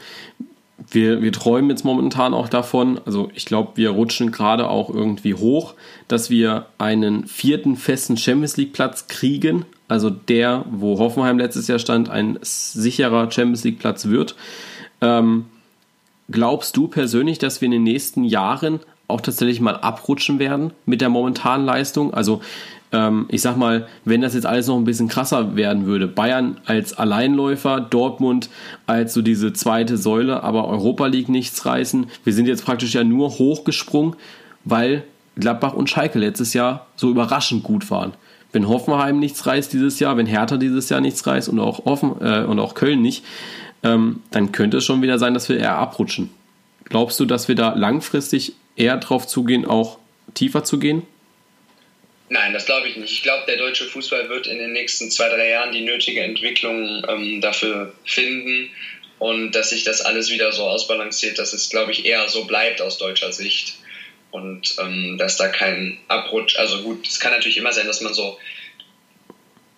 Wir, wir träumen jetzt momentan auch davon, also ich glaube, wir rutschen gerade auch irgendwie hoch, dass wir einen vierten festen Champions League Platz kriegen also der, wo Hoffenheim letztes Jahr stand, ein sicherer Champions League Platz wird. Ähm, glaubst du persönlich, dass wir in den nächsten Jahren auch tatsächlich mal abrutschen werden mit der momentanen Leistung? Also ähm, ich sag mal, wenn das jetzt alles noch ein bisschen krasser werden würde, Bayern als Alleinläufer, Dortmund als so diese zweite Säule, aber Europa League nichts reißen. Wir sind jetzt praktisch ja nur hochgesprungen, weil Gladbach und Schalke letztes Jahr so überraschend gut waren wenn Hoffenheim nichts reißt dieses Jahr, wenn Hertha dieses Jahr nichts reißt und auch, Offen, äh, und auch Köln nicht, ähm, dann könnte es schon wieder sein, dass wir eher abrutschen. Glaubst du, dass wir da langfristig eher drauf zugehen, auch tiefer zu gehen? Nein, das glaube ich nicht. Ich glaube, der deutsche Fußball wird in den nächsten zwei, drei Jahren die nötige Entwicklung ähm, dafür finden und dass sich das alles wieder so ausbalanciert, dass es, glaube ich, eher so bleibt aus deutscher Sicht und ähm, dass da kein Abrutsch, also gut, es kann natürlich immer sein, dass man so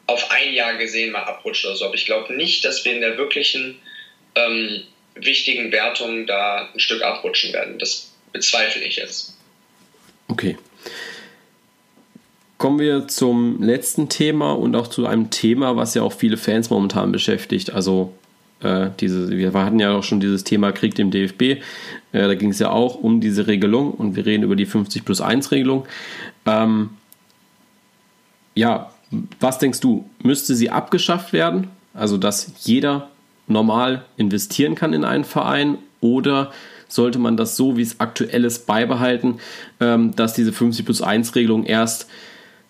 auf ein Jahr gesehen mal abrutscht oder so, aber ich glaube nicht, dass wir in der wirklichen ähm, wichtigen Wertung da ein Stück abrutschen werden. Das bezweifle ich jetzt. Okay. Kommen wir zum letzten Thema und auch zu einem Thema, was ja auch viele Fans momentan beschäftigt. Also äh, diese, wir hatten ja auch schon dieses Thema Krieg im DFB. Äh, da ging es ja auch um diese Regelung und wir reden über die 50 plus 1 Regelung. Ähm, ja, was denkst du? Müsste sie abgeschafft werden? Also, dass jeder normal investieren kann in einen Verein oder sollte man das so, wie es aktuell ist, beibehalten, ähm, dass diese 50 plus 1 Regelung erst,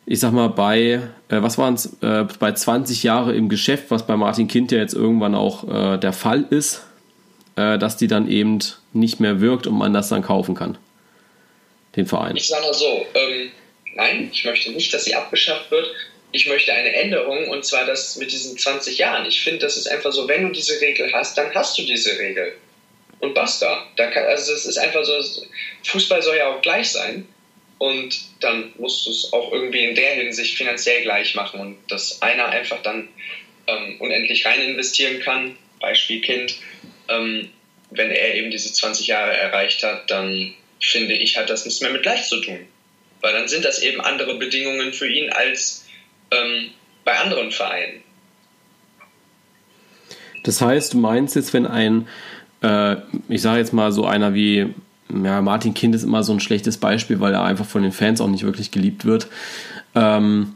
ich sag mal, bei, äh, was waren es, äh, bei 20 Jahre im Geschäft, was bei Martin Kind ja jetzt irgendwann auch äh, der Fall ist, äh, dass die dann eben nicht mehr wirkt und man das dann kaufen kann, den Verein. Ich sage mal so, ähm, nein, ich möchte nicht, dass sie abgeschafft wird, ich möchte eine Änderung und zwar das mit diesen 20 Jahren. Ich finde, das ist einfach so, wenn du diese Regel hast, dann hast du diese Regel. Und basta. Da kann, also es ist einfach so, Fußball soll ja auch gleich sein. Und dann musst du es auch irgendwie in der Hinsicht finanziell gleich machen und dass einer einfach dann ähm, unendlich rein investieren kann, Beispiel Kind, ähm, wenn er eben diese 20 Jahre erreicht hat, dann finde ich, hat das nichts mehr mit gleich zu tun. Weil dann sind das eben andere Bedingungen für ihn als ähm, bei anderen Vereinen. Das heißt, du meinst jetzt, wenn ein, äh, ich sage jetzt mal so einer wie ja, Martin Kind ist immer so ein schlechtes Beispiel, weil er einfach von den Fans auch nicht wirklich geliebt wird. Ähm,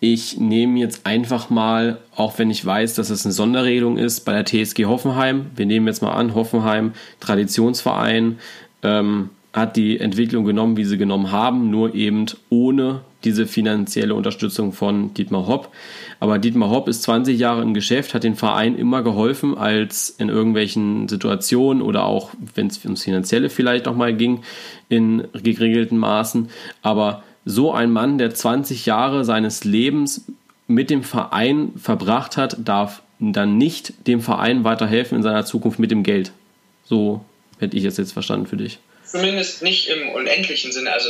ich nehme jetzt einfach mal, auch wenn ich weiß, dass es eine Sonderregelung ist, bei der TSG Hoffenheim. Wir nehmen jetzt mal an, Hoffenheim, Traditionsverein, ähm, hat die Entwicklung genommen, wie sie genommen haben, nur eben ohne diese finanzielle Unterstützung von Dietmar Hopp. Aber Dietmar Hopp ist 20 Jahre im Geschäft, hat den Verein immer geholfen, als in irgendwelchen Situationen oder auch, wenn es ums Finanzielle vielleicht nochmal ging, in geregelten Maßen. Aber so ein Mann, der 20 Jahre seines Lebens mit dem Verein verbracht hat, darf dann nicht dem Verein weiterhelfen in seiner Zukunft mit dem Geld. So hätte ich es jetzt verstanden für dich. Zumindest nicht im unendlichen Sinne. Also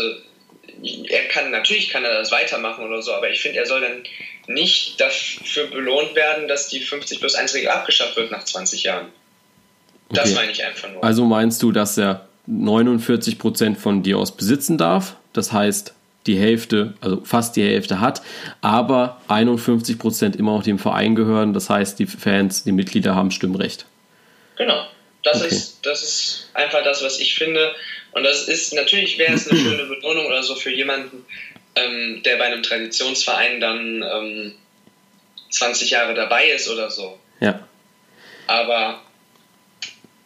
er kann, natürlich kann er das weitermachen oder so, aber ich finde, er soll dann nicht dafür belohnt werden, dass die 50 plus 1 Regel abgeschafft wird nach 20 Jahren. Das okay. meine ich einfach nur. Also meinst du, dass er 49 Prozent von dir aus besitzen darf? Das heißt, die Hälfte, also fast die Hälfte hat, aber 51 Prozent immer auch dem Verein gehören. Das heißt, die Fans, die Mitglieder haben Stimmrecht. Genau. Das, okay. ist, das ist einfach das, was ich finde. Und das ist, natürlich wäre es eine schöne Belohnung oder so für jemanden, ähm, der bei einem Traditionsverein dann ähm, 20 Jahre dabei ist oder so. Ja. Aber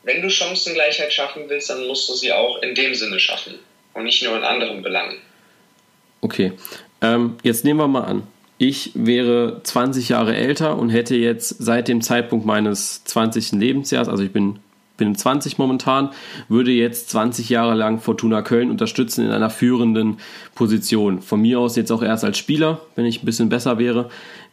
wenn du Chancengleichheit schaffen willst, dann musst du sie auch in dem Sinne schaffen und nicht nur in anderen Belangen. Okay. Ähm, jetzt nehmen wir mal an, ich wäre 20 Jahre älter und hätte jetzt seit dem Zeitpunkt meines 20. Lebensjahres, also ich bin bin 20 momentan, würde jetzt 20 Jahre lang Fortuna Köln unterstützen in einer führenden Position. Von mir aus jetzt auch erst als Spieler, wenn ich ein bisschen besser wäre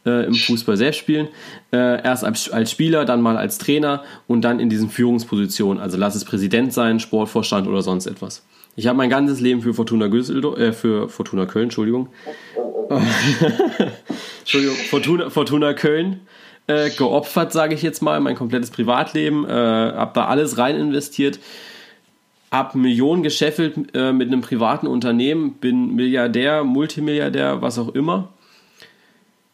äh, im Fußball selbst spielen. Äh, erst als, als Spieler, dann mal als Trainer und dann in diesen Führungspositionen. Also lass es Präsident sein, Sportvorstand oder sonst etwas. Ich habe mein ganzes Leben für Fortuna, Düsseldorf, äh, für Fortuna Köln, Entschuldigung. Entschuldigung, Fortuna, Fortuna Köln äh, geopfert, sage ich jetzt mal, mein komplettes Privatleben, äh, habe da alles rein investiert, habe Millionen gescheffelt äh, mit einem privaten Unternehmen, bin Milliardär, Multimilliardär, was auch immer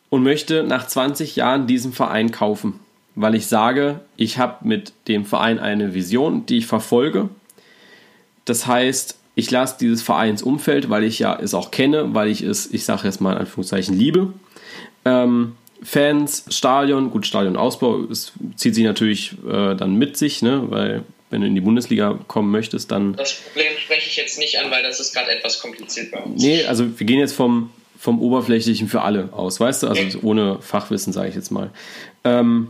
und möchte nach 20 Jahren diesen Verein kaufen, weil ich sage, ich habe mit dem Verein eine Vision, die ich verfolge. Das heißt, ich lasse dieses Vereinsumfeld, weil ich ja es auch kenne, weil ich es, ich sage jetzt mal in Anführungszeichen, liebe, ähm, Fans, Stadion, gut, Stadionausbau es zieht sich natürlich äh, dann mit sich, ne, weil wenn du in die Bundesliga kommen möchtest, dann. Das Problem spreche ich jetzt nicht an, weil das ist gerade etwas kompliziert bei uns. Nee, also wir gehen jetzt vom, vom Oberflächlichen für alle aus, weißt du? Also okay. ohne Fachwissen, sage ich jetzt mal. Ähm,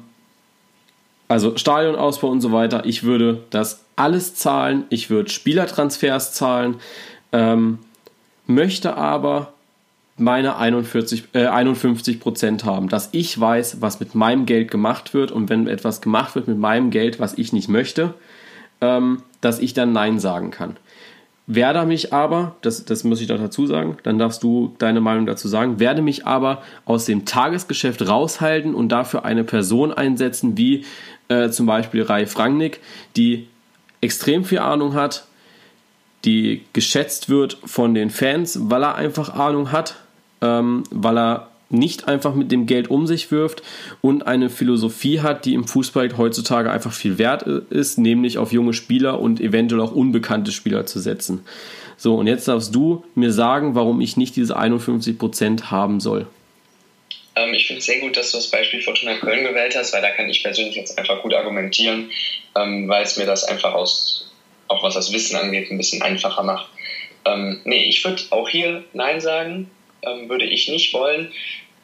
also Stadionausbau und so weiter. Ich würde das alles zahlen. Ich würde Spielertransfers zahlen. Ähm, möchte aber meine 41, äh, 51 Prozent haben, dass ich weiß, was mit meinem Geld gemacht wird und wenn etwas gemacht wird mit meinem Geld, was ich nicht möchte, ähm, dass ich dann Nein sagen kann. Werde mich aber, das, das muss ich doch dazu sagen, dann darfst du deine Meinung dazu sagen, werde mich aber aus dem Tagesgeschäft raushalten und dafür eine Person einsetzen, wie äh, zum Beispiel Rai Frangnick, die extrem viel Ahnung hat, die geschätzt wird von den Fans, weil er einfach Ahnung hat, ähm, weil er nicht einfach mit dem Geld um sich wirft und eine Philosophie hat, die im Fußball heutzutage einfach viel wert ist, nämlich auf junge Spieler und eventuell auch unbekannte Spieler zu setzen. So, und jetzt darfst du mir sagen, warum ich nicht diese 51% haben soll. Ähm, ich finde es sehr gut, dass du das Beispiel Fortuna Köln gewählt hast, weil da kann ich persönlich jetzt einfach gut argumentieren, ähm, weil es mir das einfach aus, auch was das Wissen angeht, ein bisschen einfacher macht. Ähm, nee, ich würde auch hier Nein sagen, ähm, würde ich nicht wollen,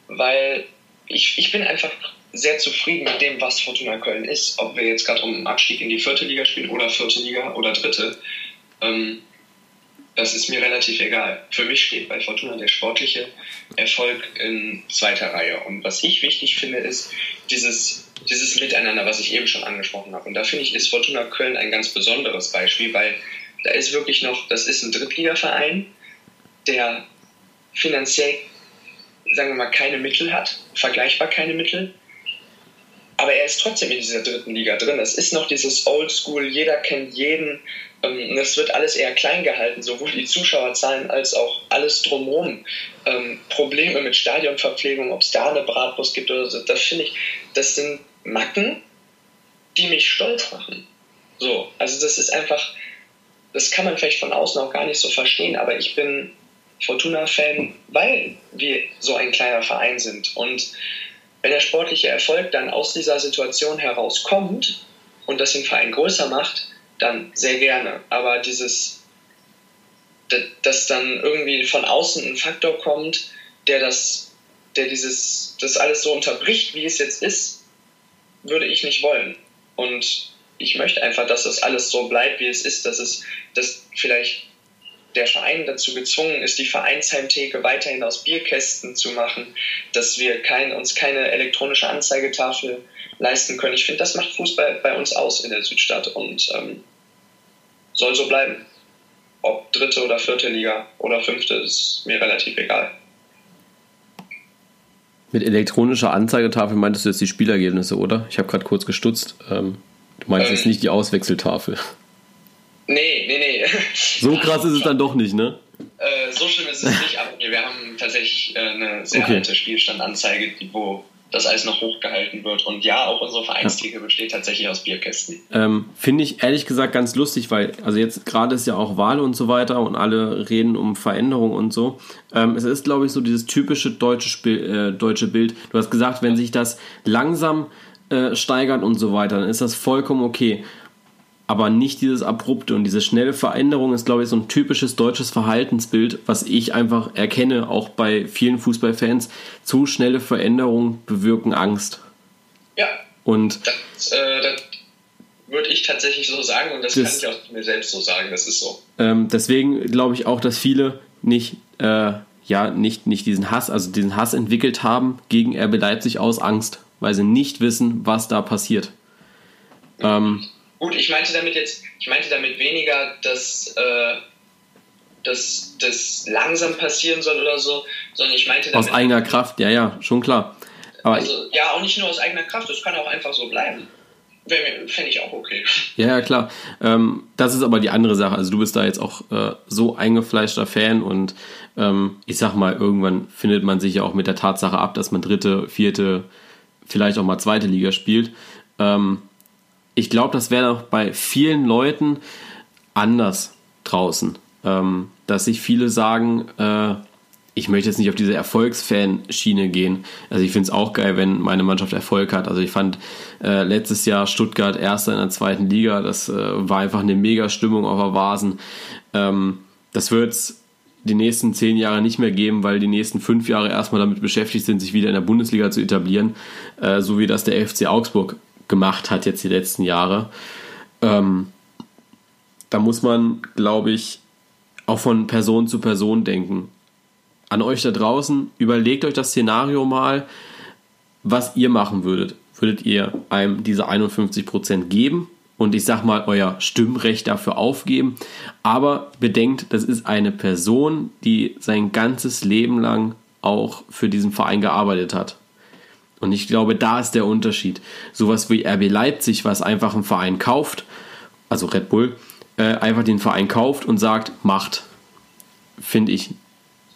weil ich, ich bin einfach sehr zufrieden mit dem, was Fortuna Köln ist. Ob wir jetzt gerade um Abstieg in die vierte Liga spielen oder vierte Liga oder dritte. Ähm, das ist mir relativ egal. Für mich steht bei Fortuna der sportliche Erfolg in zweiter Reihe. Und was ich wichtig finde, ist dieses, dieses Miteinander, was ich eben schon angesprochen habe. Und da finde ich, ist Fortuna Köln ein ganz besonderes Beispiel, weil da ist wirklich noch, das ist ein Drittligaverein, der finanziell, sagen wir mal, keine Mittel hat, vergleichbar keine Mittel. Aber er ist trotzdem in dieser dritten Liga drin. Es ist noch dieses Oldschool, jeder kennt jeden, ähm, es wird alles eher klein gehalten, sowohl die Zuschauerzahlen als auch alles drumherum. Ähm, Probleme mit Stadionverpflegung, ob es da eine Bratwurst gibt oder so, das finde ich, das sind Macken, die mich stolz machen. So, also das ist einfach, das kann man vielleicht von außen auch gar nicht so verstehen, aber ich bin Fortuna-Fan, weil wir so ein kleiner Verein sind. Und wenn der sportliche Erfolg dann aus dieser Situation herauskommt und das den Verein größer macht, dann sehr gerne. Aber dieses, dass dann irgendwie von außen ein Faktor kommt, der das, der dieses, das alles so unterbricht, wie es jetzt ist, würde ich nicht wollen. Und ich möchte einfach, dass das alles so bleibt, wie es ist, dass es, dass vielleicht der Verein dazu gezwungen ist, die Vereinsheimtheke weiterhin aus Bierkästen zu machen, dass wir kein, uns keine elektronische Anzeigetafel leisten können. Ich finde, das macht Fußball bei uns aus in der Südstadt und ähm, soll so bleiben. Ob dritte oder vierte Liga oder fünfte, ist mir relativ egal. Mit elektronischer Anzeigetafel meintest du jetzt die Spielergebnisse, oder? Ich habe gerade kurz gestutzt. Ähm, du meinst ähm, jetzt nicht die Auswechseltafel. Nee, nee, nee. So krass ist es dann doch nicht, ne? Äh, so schlimm ist es nicht, aber wir haben tatsächlich äh, eine sehr okay. alte Spielstandanzeige, wo das alles noch hochgehalten wird. Und ja, auch unsere Vereinstheke besteht tatsächlich aus Bierkästen. Ähm, Finde ich ehrlich gesagt ganz lustig, weil, also jetzt gerade ist ja auch Wahl und so weiter und alle reden um Veränderung und so. Ähm, es ist, glaube ich, so dieses typische deutsche, Spiel, äh, deutsche Bild. Du hast gesagt, wenn sich das langsam äh, steigert und so weiter, dann ist das vollkommen okay aber nicht dieses abrupte und diese schnelle Veränderung ist, glaube ich, so ein typisches deutsches Verhaltensbild, was ich einfach erkenne, auch bei vielen Fußballfans. Zu schnelle Veränderungen bewirken Angst. Ja. Und das, äh, das würde ich tatsächlich so sagen und das, das, kann ich auch mir selbst so sagen, das ist so. Ähm, deswegen glaube ich auch, dass viele nicht, äh, ja, nicht, nicht diesen Hass, also diesen Hass entwickelt haben gegen RB Leipzig aus Angst, weil sie nicht wissen, was da passiert. Ähm, Gut, ich meinte damit jetzt, ich meinte damit weniger, dass, äh, dass das langsam passieren soll oder so, sondern ich meinte damit. Aus eigener Kraft, ja, ja, schon klar. Aber also, ja, auch nicht nur aus eigener Kraft, das kann auch einfach so bleiben. Fände ich auch okay. Ja, ja klar. Ähm, das ist aber die andere Sache. Also du bist da jetzt auch äh, so eingefleischter Fan und ähm, ich sag mal, irgendwann findet man sich ja auch mit der Tatsache ab, dass man dritte, vierte, vielleicht auch mal zweite Liga spielt. Ähm, ich glaube, das wäre auch bei vielen Leuten anders draußen. Ähm, dass sich viele sagen, äh, ich möchte jetzt nicht auf diese Erfolgsfan-Schiene gehen. Also ich finde es auch geil, wenn meine Mannschaft Erfolg hat. Also ich fand äh, letztes Jahr Stuttgart Erster in der zweiten Liga. Das äh, war einfach eine mega Stimmung auf der Vasen. Ähm, das wird es die nächsten zehn Jahre nicht mehr geben, weil die nächsten fünf Jahre erstmal damit beschäftigt sind, sich wieder in der Bundesliga zu etablieren, äh, so wie das der FC Augsburg gemacht hat jetzt die letzten Jahre. Ähm, da muss man, glaube ich, auch von Person zu Person denken. an euch da draußen, überlegt euch das Szenario mal, was ihr machen würdet. Würdet ihr einem diese 51% geben und ich sag mal euer Stimmrecht dafür aufgeben? Aber bedenkt, das ist eine Person, die sein ganzes Leben lang auch für diesen Verein gearbeitet hat. Und ich glaube, da ist der Unterschied. Sowas wie RB Leipzig, was einfach einen Verein kauft, also Red Bull, äh, einfach den Verein kauft und sagt, macht, finde ich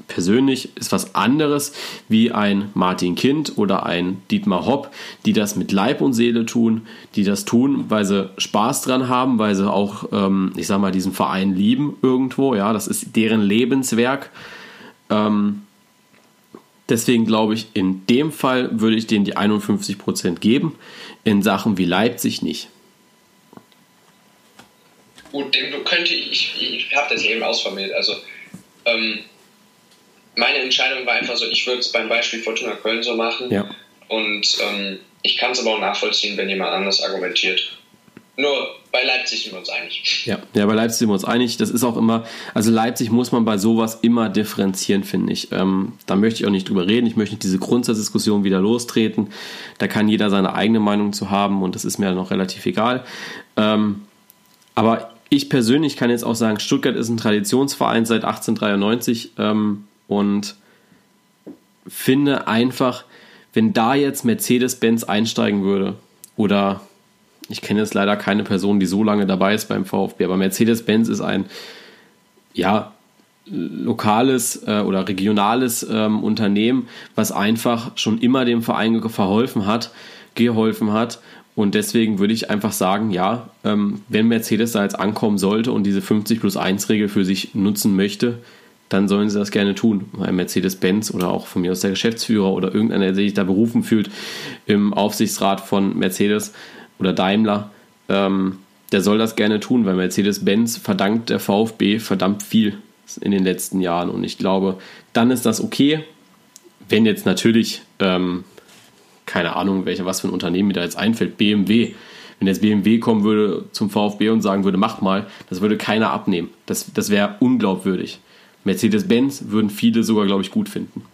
persönlich ist was anderes wie ein Martin Kind oder ein Dietmar Hopp, die das mit Leib und Seele tun, die das tun, weil sie Spaß dran haben, weil sie auch, ähm, ich sag mal, diesen Verein lieben irgendwo. Ja, das ist deren Lebenswerk. Ähm, deswegen glaube ich, in dem Fall würde ich denen die 51% geben, in Sachen wie Leipzig nicht. Gut, dem könnte ich, ich habe das eben ausformuliert. Also, ähm, meine Entscheidung war einfach so, ich würde es beim Beispiel Fortuna Köln so machen. Ja. Und ähm, ich kann es aber auch nachvollziehen, wenn jemand anders argumentiert. Nur bei Leipzig sind wir uns einig. Ja, ja, bei Leipzig sind wir uns einig. Das ist auch immer, also Leipzig muss man bei sowas immer differenzieren, finde ich. Ähm, da möchte ich auch nicht drüber reden. Ich möchte nicht diese Grundsatzdiskussion wieder lostreten. Da kann jeder seine eigene Meinung zu haben und das ist mir dann auch relativ egal. Ähm, aber ich persönlich kann jetzt auch sagen, Stuttgart ist ein Traditionsverein seit 1893. Ähm, und finde einfach, wenn da jetzt Mercedes-Benz einsteigen würde, oder ich kenne jetzt leider keine Person, die so lange dabei ist beim VfB, aber Mercedes-Benz ist ein, ja, lokales äh, oder regionales ähm, Unternehmen, was einfach schon immer dem Verein verholfen hat, geholfen hat. Und deswegen würde ich einfach sagen, ja, ähm, wenn Mercedes da jetzt ankommen sollte und diese 50 plus 1 Regel für sich nutzen möchte, dann sollen sie das gerne tun. Weil Mercedes-Benz oder auch von mir aus der Geschäftsführer oder irgendeiner, der sich da berufen fühlt im Aufsichtsrat von Mercedes oder Daimler, ähm, der soll das gerne tun, weil Mercedes-Benz verdankt der VfB verdammt viel in den letzten Jahren. Und ich glaube, dann ist das okay, wenn jetzt natürlich, ähm, keine Ahnung, welche, was für ein Unternehmen mir da jetzt einfällt, BMW. Wenn jetzt BMW kommen würde zum VfB und sagen würde, macht mal, das würde keiner abnehmen. Das, das wäre unglaubwürdig. Mercedes-Benz würden viele sogar, glaube ich, gut finden.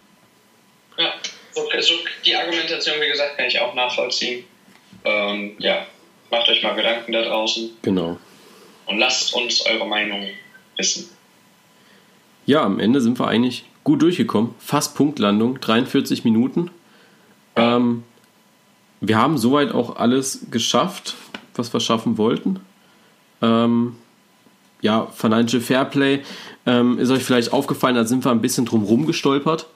Ja, okay, so die Argumentation, wie gesagt, kann ich auch nachvollziehen. Ähm, ja, macht euch mal Gedanken da draußen. Genau. Und lasst uns eure Meinung wissen. Ja, am Ende sind wir eigentlich gut durchgekommen. Fast Punktlandung, 43 Minuten. Ähm, wir haben soweit auch alles geschafft, was wir schaffen wollten. Ähm, ja, Financial Fairplay ähm, ist euch vielleicht aufgefallen, da sind wir ein bisschen drum gestolpert.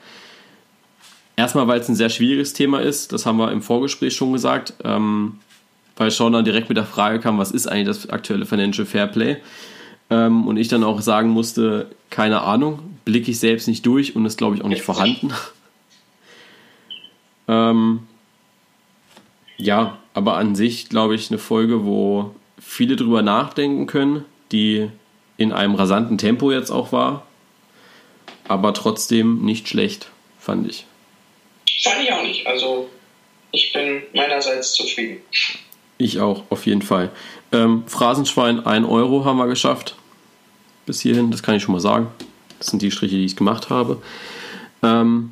Erstmal, weil es ein sehr schwieriges Thema ist, das haben wir im Vorgespräch schon gesagt, ähm, weil Sean dann direkt mit der Frage kam, was ist eigentlich das aktuelle Financial Fairplay? Ähm, und ich dann auch sagen musste, keine Ahnung, blicke ich selbst nicht durch und ist, glaube ich, auch nicht vorhanden. ähm, ja, aber an sich, glaube ich, eine Folge, wo viele drüber nachdenken können, die in einem rasanten Tempo jetzt auch war, aber trotzdem nicht schlecht, fand ich. Fand ich auch nicht. Also ich bin meinerseits zufrieden. Ich auch, auf jeden Fall. Ähm, Phrasenschwein 1 Euro haben wir geschafft. Bis hierhin, das kann ich schon mal sagen. Das sind die Striche, die ich gemacht habe. Ähm,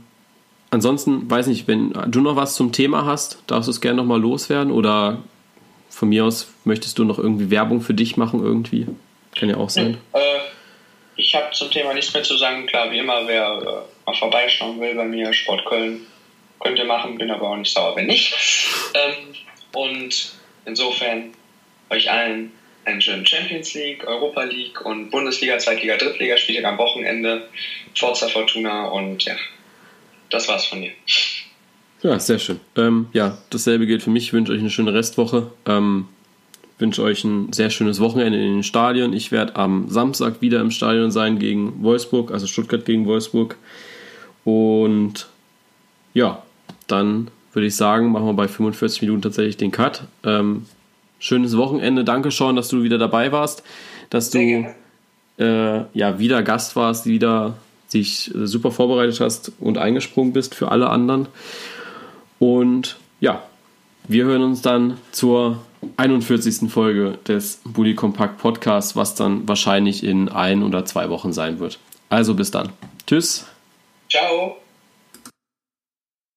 ansonsten, weiß nicht, wenn du noch was zum Thema hast, darfst du es gerne nochmal loswerden oder von mir aus möchtest du noch irgendwie Werbung für dich machen irgendwie? Kann ja auch sein. Äh, ich habe zum Thema nichts mehr zu sagen. Klar, wie immer, wer äh, mal vorbeischauen will bei mir, Sport Köln, könnt ihr machen, bin aber auch nicht sauer, wenn nicht. Ähm, und insofern euch allen einen schönen Champions League, Europa League und Bundesliga, Zweitliga, Drittliga Spieltag am Wochenende. Forza Fortuna und ja, das war's von mir. Ja, sehr schön. Ähm, ja, dasselbe gilt für mich. Ich wünsche euch eine schöne Restwoche. Ähm, wünsche euch ein sehr schönes Wochenende in den Stadien. Ich werde am Samstag wieder im Stadion sein gegen Wolfsburg, also Stuttgart gegen Wolfsburg. Und ja, dann würde ich sagen, machen wir bei 45 Minuten tatsächlich den Cut. Ähm, schönes Wochenende. Danke, Sean, dass du wieder dabei warst, dass du äh, ja wieder Gast warst, wieder dich äh, super vorbereitet hast und eingesprungen bist für alle anderen. Und ja, wir hören uns dann zur 41. Folge des Bully Compact Podcasts, was dann wahrscheinlich in ein oder zwei Wochen sein wird. Also bis dann. Tschüss. Ciao.